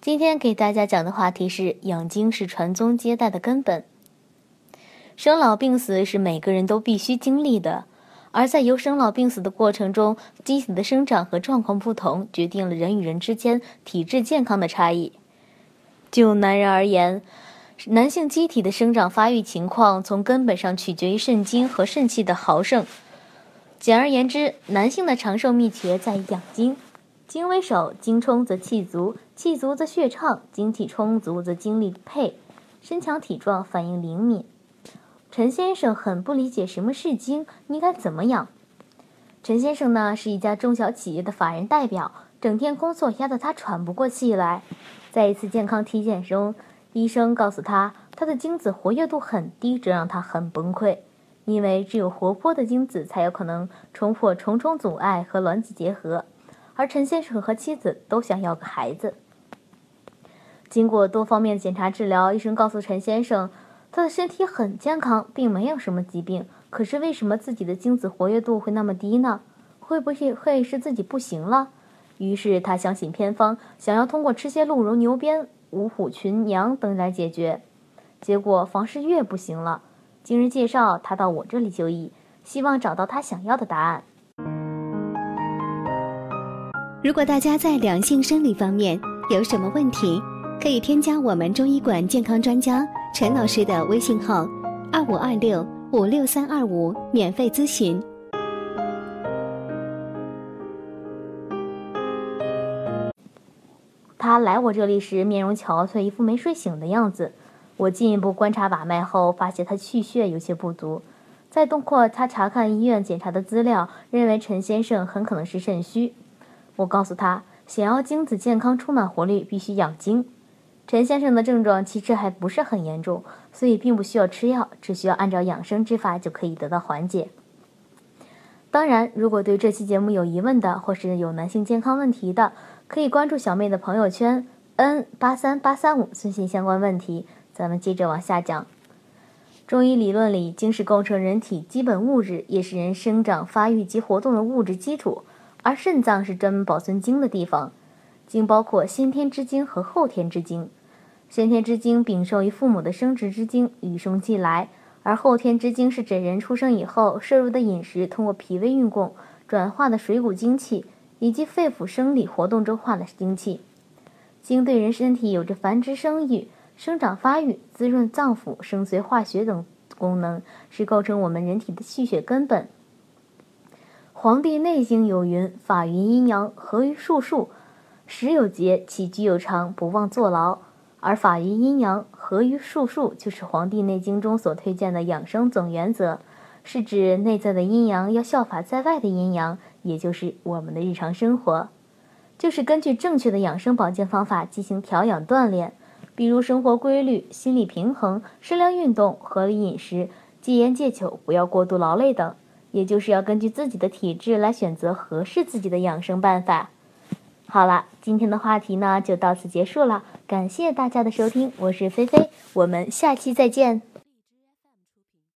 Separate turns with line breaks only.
今天给大家讲的话题是养精是传宗接代的根本。生老病死是每个人都必须经历的，而在由生老病死的过程中，机体的生长和状况不同，决定了人与人之间体质健康的差异。就男人而言，男性机体的生长发育情况从根本上取决于肾精和肾气的豪盛。简而言之，男性的长寿秘诀在于养精。精为首，精充则气足，气足则血畅，精气充足则精力沛，身强体壮，反应灵敏。陈先生很不理解什么是精，应该怎么养。陈先生呢，是一家中小企业的法人代表，整天工作压得他喘不过气来。在一次健康体检中，医生告诉他，他的精子活跃度很低，这让他很崩溃，因为只有活泼的精子才有可能冲破重重阻碍和卵子结合。而陈先生和妻子都想要个孩子。经过多方面检查治疗，医生告诉陈先生，他的身体很健康，并没有什么疾病。可是为什么自己的精子活跃度会那么低呢？会不会会是自己不行了？于是他相信偏方，想要通过吃些鹿茸、牛鞭、五虎群羊等来解决。结果房事越不行了。经人介绍，他到我这里就医，希望找到他想要的答案。
如果大家在两性生理方面有什么问题，可以添加我们中医馆健康专家陈老师的微信号：二五二六五六三二五，免费咨询。
他来我这里时，面容憔悴，一副没睡醒的样子。我进一步观察把脉后，发现他气血有些不足。再通过他查看医院检查的资料，认为陈先生很可能是肾虚。我告诉他，想要精子健康、充满活力，必须养精。陈先生的症状其实还不是很严重，所以并不需要吃药，只需要按照养生之法就可以得到缓解。当然，如果对这期节目有疑问的，或是有男性健康问题的，可以关注小妹的朋友圈 n 八三八三五，咨询相关问题。咱们接着往下讲。中医理论里，精是构成人体基本物质，也是人生长发育及活动的物质基础。而肾脏是专门保存精的地方，精包括先天之精和后天之精。先天之精禀受于父母的生殖之精，与生俱来；而后天之精是指人出生以后摄入的饮食，通过脾胃运供转化的水谷精气，以及肺腑生理活动中化的精气。精对人身体有着繁殖生育、生长发育、滋润脏腑、生髓化血等功能，是构成我们人体的气血根本。《黄帝内经》有云：“法于阴阳，合于术数，时有节，起居有常，不忘坐牢。”而法于阴阳，合于术数，就是《黄帝内经》中所推荐的养生总原则，是指内在的阴阳要效法在外的阴阳，也就是我们的日常生活，就是根据正确的养生保健方法进行调养锻炼，比如生活规律、心理平衡、适量运动、合理饮食、戒烟戒酒、不要过度劳累等。也就是要根据自己的体质来选择合适自己的养生办法。好了，今天的话题呢就到此结束了，感谢大家的收听，我是菲菲，我们下期再见。